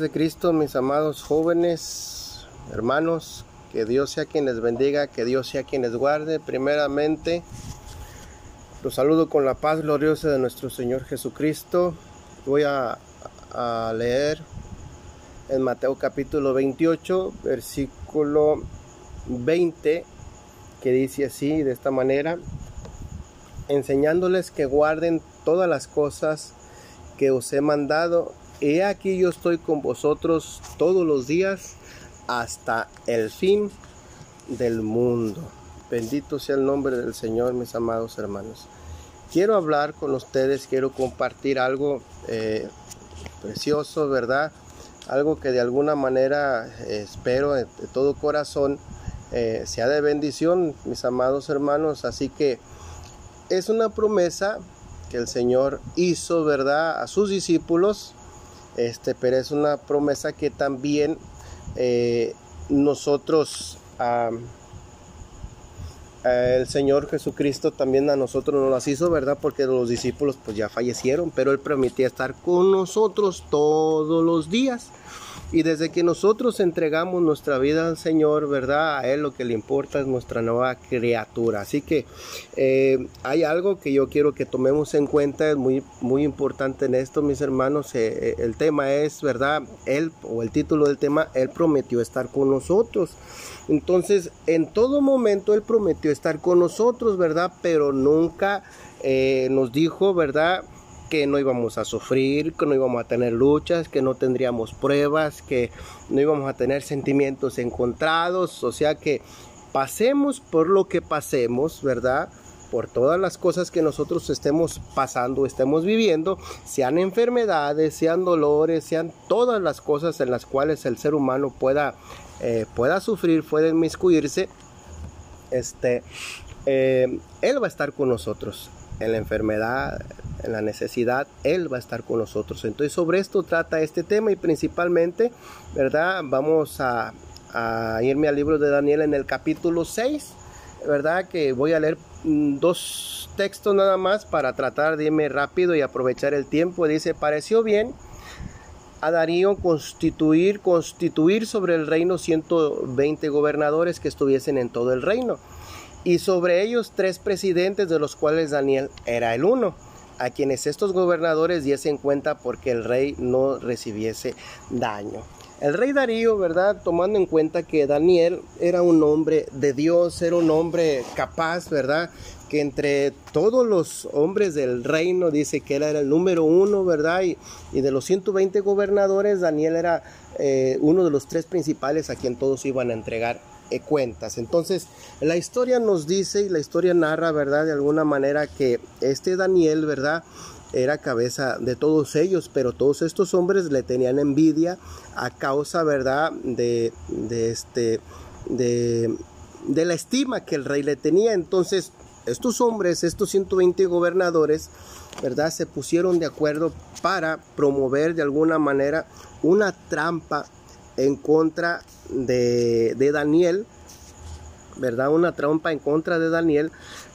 de Cristo, mis amados jóvenes, hermanos, que Dios sea quien les bendiga, que Dios sea quien les guarde. Primeramente, los saludo con la paz gloriosa de nuestro Señor Jesucristo. Voy a, a leer en Mateo capítulo 28, versículo 20, que dice así, de esta manera, enseñándoles que guarden todas las cosas que os he mandado He aquí yo estoy con vosotros todos los días hasta el fin del mundo. Bendito sea el nombre del Señor, mis amados hermanos. Quiero hablar con ustedes, quiero compartir algo eh, precioso, ¿verdad? Algo que de alguna manera eh, espero de, todo corazón eh, sea de bendición, mis amados hermanos. Así que es una promesa que el Señor hizo, ¿verdad? A sus discípulos este, pero es una promesa que también eh, nosotros, el Señor Jesucristo también a nosotros nos las hizo, ¿verdad? Porque los discípulos pues ya fallecieron, pero Él permitía estar con nosotros todos los días. Y desde que nosotros entregamos nuestra vida al Señor, ¿verdad? A Él lo que le importa es nuestra nueva criatura. Así que eh, hay algo que yo quiero que tomemos en cuenta, es muy, muy importante en esto, mis hermanos. Eh, eh, el tema es, ¿verdad? Él, o el título del tema, Él prometió estar con nosotros. Entonces, en todo momento Él prometió estar con nosotros, ¿verdad? Pero nunca nos dijo, ¿verdad? Que no íbamos a sufrir, que no íbamos a tener luchas, que no tendríamos pruebas, que no íbamos a tener sentimientos encontrados, o sea que pasemos por lo que pasemos, ¿verdad? Por todas las cosas que nosotros estemos pasando, estemos viviendo, sean enfermedades, sean dolores, sean todas las cosas en las cuales el ser humano pueda, eh, pueda sufrir, pueda inmiscuirse, este, eh, Él va a estar con nosotros en la enfermedad, en la necesidad, Él va a estar con nosotros. Entonces sobre esto trata este tema y principalmente, ¿verdad? Vamos a, irme al libro de Daniel en el capítulo 6, ¿verdad? Que voy a leer mm, dos textos nada más para tratar de irme rápido y aprovechar el tiempo. Dice, pareció bien a Darío constituir, constituir sobre el reino 120 gobernadores que estuviesen en todo el reino y sobre ellos tres presidentes de los cuales Daniel era el uno, a quienes estos gobernadores diesen cuenta porque el rey no recibiese daño. El rey Darío, ¿verdad? Tomando en cuenta que Daniel era un hombre de Dios, era un hombre capaz, ¿verdad? Que entre todos los hombres del reino dice que él era el número uno, ¿verdad? Y, de los 120 gobernadores, Daniel era eh, uno de los tres principales a quien todos iban a entregar cuentas. Entonces, la historia nos dice y la historia narra, ¿verdad? De alguna manera que este Daniel, ¿verdad? Era cabeza de todos ellos, pero todos estos hombres le tenían envidia a causa, ¿verdad? De, de este, de, de la estima que el rey le tenía. Entonces, estos hombres, estos 120 gobernadores, ¿verdad? Se pusieron de acuerdo para promover de alguna manera una trampa en contra de, de Daniel, ¿verdad? Una trampa en contra de Daniel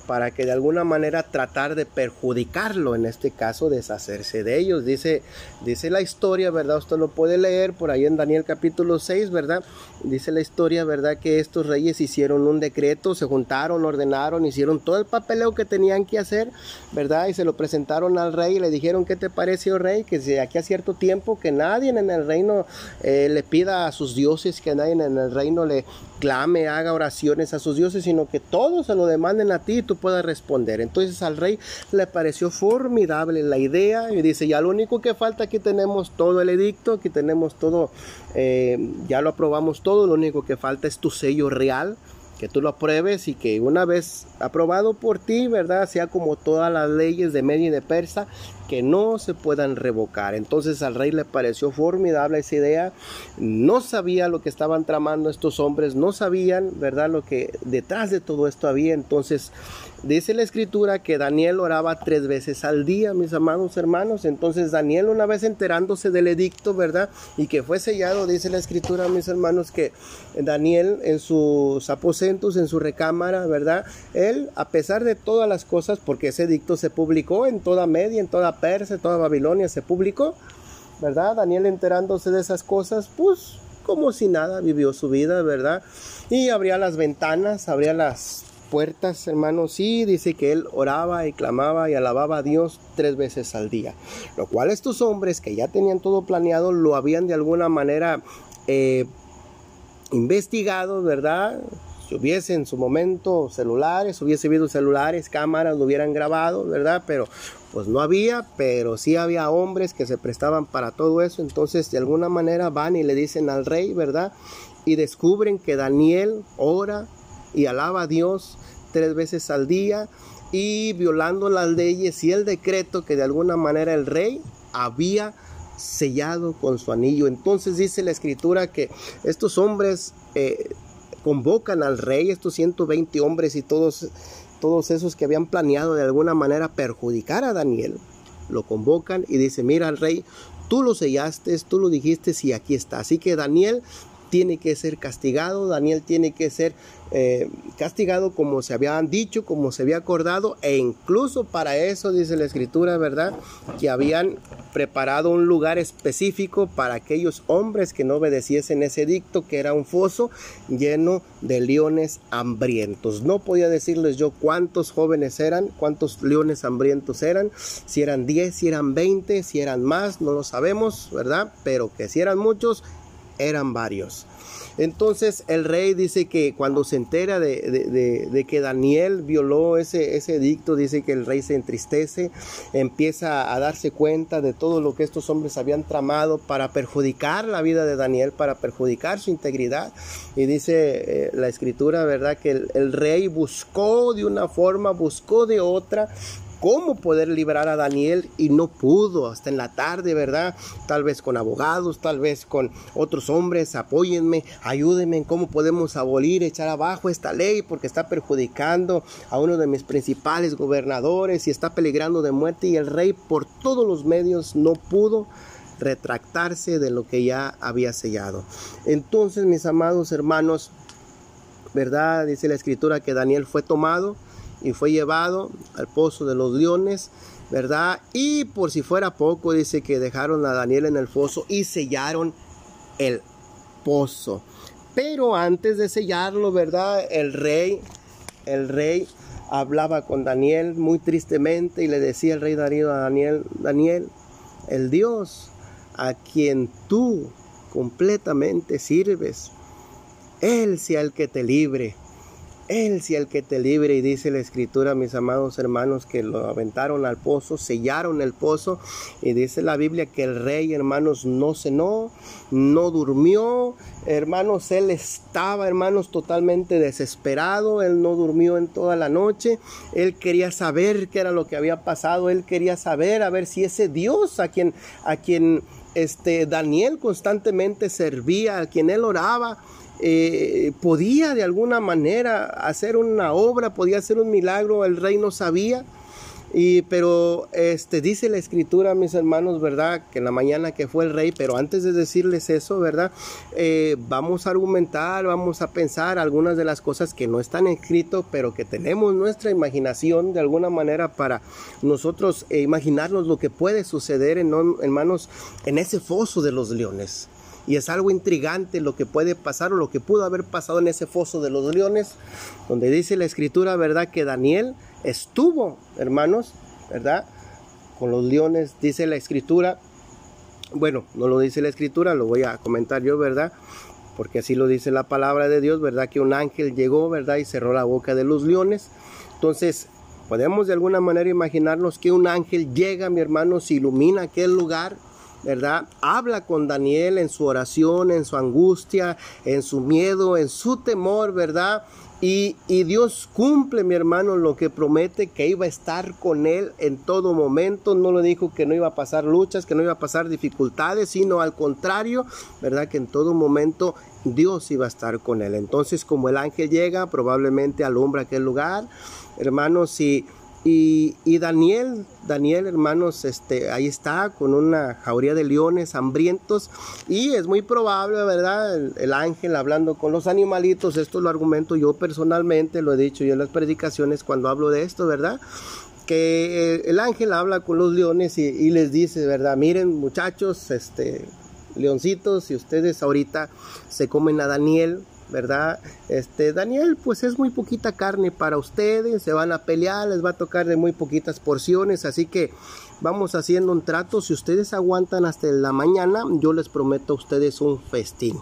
para que de alguna manera tratar de perjudicarlo, en este caso deshacerse de ellos. Dice, dice la historia, ¿verdad? Usted lo puede leer por ahí en Daniel capítulo 6, ¿verdad? Dice la historia, ¿verdad? Que estos reyes hicieron un decreto, se juntaron, ordenaron, hicieron todo el papeleo que tenían que hacer, ¿verdad? Y se lo presentaron al rey y le dijeron, ¿qué te parece, oh rey? Que de aquí a cierto tiempo que nadie en el reino eh, le pida a sus dioses, que nadie en el reino le clame, haga oraciones a sus dioses, sino que todos se lo demanden a ti responder. Entonces al rey le pareció formidable la idea y dice, ya lo único que falta, aquí tenemos todo el edicto, aquí tenemos todo, eh, ya lo aprobamos todo, lo único que falta es tu sello real que tú lo apruebes y que una vez aprobado por ti, ¿verdad? Sea como todas las leyes de Media y de Persa, que no se puedan revocar. Entonces al rey le pareció formidable esa idea. No sabía lo que estaban tramando estos hombres, no sabían, ¿verdad? Lo que detrás de todo esto había. Entonces Dice la escritura que Daniel oraba tres veces al día, mis amados hermanos. Entonces Daniel una vez enterándose del edicto, ¿verdad? Y que fue sellado, dice la escritura, mis hermanos, que Daniel en sus aposentos, en su recámara, ¿verdad? Él, a pesar de todas las cosas, porque ese edicto se publicó en toda Media, en toda Toda Babilonia, se publicó. ¿verdad? Daniel enterándose de esas cosas, pues como si nada, vivió su vida, ¿verdad? Y abría las ventanas, abría las puertas, hermanos, y dice que él oraba y clamaba y alababa a Dios tres veces al día. Lo cual estos hombres que ya tenían todo planeado lo habían de alguna manera eh, investigado, ¿verdad? Si hubiese en su momento celulares, hubiese habido celulares, cámaras, lo hubieran grabado, ¿verdad? Pero pues no había, pero sí había hombres que se prestaban para todo eso. Entonces de alguna manera van y le dicen al rey, ¿verdad? Y descubren que Daniel ora y alaba a Dios tres veces al día y violando las leyes y el decreto que de alguna manera el rey había sellado con su anillo. Entonces dice la escritura que estos hombres eh, convocan al rey, estos 120 hombres y todos, todos esos que habían planeado de alguna manera perjudicar a Daniel, lo convocan y dice, mira al rey, tú lo sellaste, tú lo dijiste y aquí está. Así que Daniel tiene que ser castigado, Daniel tiene que ser eh, castigado como se habían dicho, como se había acordado, e incluso para eso dice la escritura, ¿verdad? Que habían preparado un lugar específico para aquellos hombres que no obedeciesen ese dicto, que era un foso lleno de leones hambrientos. No podía decirles yo cuántos jóvenes eran, cuántos leones hambrientos eran, si eran 10, si eran 20, si eran más, no lo sabemos, ¿verdad? Pero que si eran muchos, eran varios. Entonces el rey dice que cuando se entera de, que Daniel violó ese, ese edicto, dice que el rey se entristece, empieza a darse cuenta de todo lo que estos hombres habían tramado para perjudicar la vida de Daniel, para perjudicar su integridad. Y dice eh, la escritura, ¿verdad? Que el rey buscó de una forma, buscó de otra cómo poder liberar a Daniel y no pudo hasta en la tarde, ¿verdad? Tal vez con abogados, tal vez con otros hombres, apóyenme, ayúdenme en cómo podemos abolir, echar abajo esta ley porque está perjudicando a uno de mis principales gobernadores y está peligrando de muerte y el rey por todos los medios no pudo retractarse de lo que ya había sellado. Entonces, mis amados hermanos, ¿verdad? Dice la escritura que Daniel fue tomado y fue llevado al pozo de los leones, ¿verdad? Y por si fuera poco, dice que dejaron a Daniel en el foso y sellaron el pozo. Pero antes de sellarlo, ¿verdad? El rey, el rey hablaba con Daniel muy tristemente y le decía el rey Darío a Daniel, Daniel, el Dios a quien tú completamente sirves, Él sea el que te libre él sea el que te libre y dice la escritura, mis amados hermanos, que lo aventaron al pozo, sellaron el pozo y dice la Biblia que el rey, hermanos, no cenó, no durmió, hermanos, él estaba, hermanos, totalmente desesperado, él no durmió en toda la noche, él quería saber qué era lo que había pasado, él quería saber a ver si ese Dios a quien a quien este Daniel constantemente servía, a quien él oraba, eh, podía de alguna manera hacer una obra, podía hacer un milagro, el rey no sabía. Y, pero este, dice la escritura, mis hermanos, ¿verdad? Que en la mañana que fue el rey, pero antes de decirles eso, ¿verdad? Eh, vamos a argumentar, vamos a pensar algunas de las cosas que no están escritas, pero que tenemos nuestra imaginación de alguna manera para nosotros eh, imaginarnos lo que puede suceder, en, hermanos, en ese foso de los leones y es algo intrigante lo que puede pasar o lo que pudo haber pasado en ese foso de los leones, donde dice la escritura, ¿verdad? Que Daniel estuvo, hermanos, ¿verdad? Con los leones, dice la escritura, bueno, no lo dice la escritura, lo voy a comentar yo, ¿verdad? Porque así lo dice la palabra de Dios, ¿verdad? Que un ángel llegó, ¿verdad? Y cerró la boca de los leones. Entonces, podemos de alguna manera imaginarnos que un ángel llega, mi hermano, se ilumina aquel lugar, ¿verdad? Habla con Daniel en su oración, en su angustia, en su miedo, en su temor, ¿verdad? Y, Dios cumple, mi hermano, lo que promete, que iba a estar con él en todo momento. No le dijo que no iba a pasar luchas, que no iba a pasar dificultades, sino al contrario, ¿verdad? Que en todo momento Dios iba a estar con él. Entonces, como el ángel llega, probablemente alumbra aquel lugar. Hermanos, si y, Daniel, Daniel, hermanos, este, ahí está con una jauría de leones hambrientos y es muy probable, ¿verdad? El, ángel hablando con los animalitos, esto lo argumento yo personalmente, lo he dicho yo en las predicaciones cuando hablo de esto, ¿verdad? que el ángel habla con los leones y, les dice, ¿verdad? Miren muchachos, este, leoncitos, si ustedes ahorita se comen a Daniel, ¿verdad? Este, Daniel, pues es muy poquita carne para ustedes, se van a pelear, les va a tocar de muy poquitas porciones, así que vamos haciendo un trato, si ustedes aguantan hasta la mañana, yo les prometo a ustedes un festín.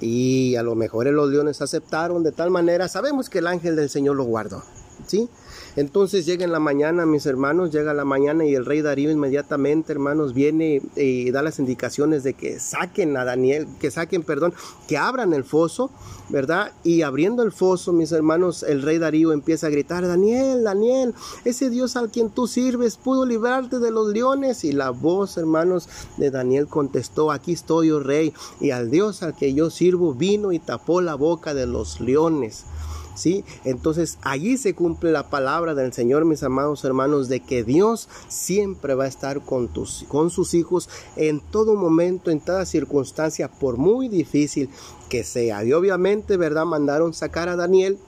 Y a lo mejor los leones aceptaron de tal manera, sabemos que el ángel del Señor lo guardó, ¿sí? Entonces llega en la mañana, mis hermanos, llega la mañana y el rey Darío inmediatamente, hermanos, viene y da las indicaciones de que saquen a Daniel, que saquen, perdón, que abran el foso, ¿verdad? Y abriendo el foso, mis hermanos, el rey Darío empieza a gritar, Daniel, Daniel, ese Dios al quien tú sirves pudo librarte de los leones. Y la voz, hermanos, de Daniel contestó, aquí estoy, oh rey, y al Dios al que yo sirvo vino y tapó la boca de los leones. ¿Sí? Entonces allí se cumple la palabra del Señor, mis amados hermanos, de que Dios siempre va a estar con, tus, con sus hijos en todo momento, en toda circunstancia, por muy difícil que sea. Y obviamente, ¿verdad? Mandaron sacar a Daniel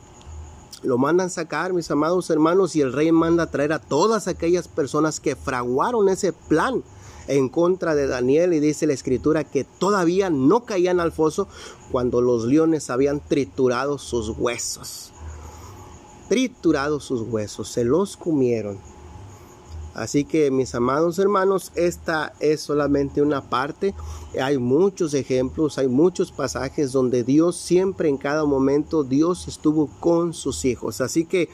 lo mandan sacar, mis amados hermanos, y el rey manda traer a todas aquellas personas que fraguaron ese plan en contra de Daniel y dice la escritura que todavía no caían al foso cuando los leones habían triturado sus huesos. Triturado sus huesos, se los comieron. Así que mis amados hermanos, esta es solamente una parte. Hay muchos ejemplos, hay muchos pasajes donde Dios siempre en cada momento, Dios estuvo con sus hijos. Así que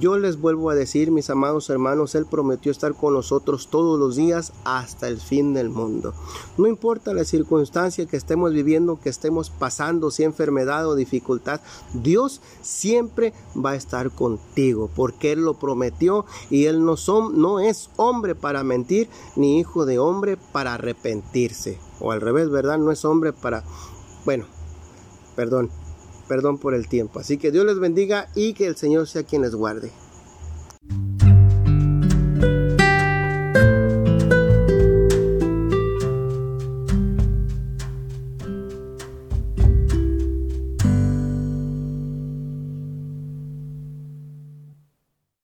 yo les vuelvo a decir, mis amados hermanos, Él prometió estar con nosotros todos los días hasta el fin del mundo. No importa la circunstancia que estemos viviendo, que estemos pasando, si enfermedad o dificultad, Dios siempre va a estar contigo, porque Él lo prometió y Él no, no hombre para mentir, ni hijo de hombre para arrepentirse. O al revés, ¿verdad? No es hombre para... Bueno, perdón, perdón por el tiempo. Así que Dios les bendiga y que el Señor sea quien les guarde.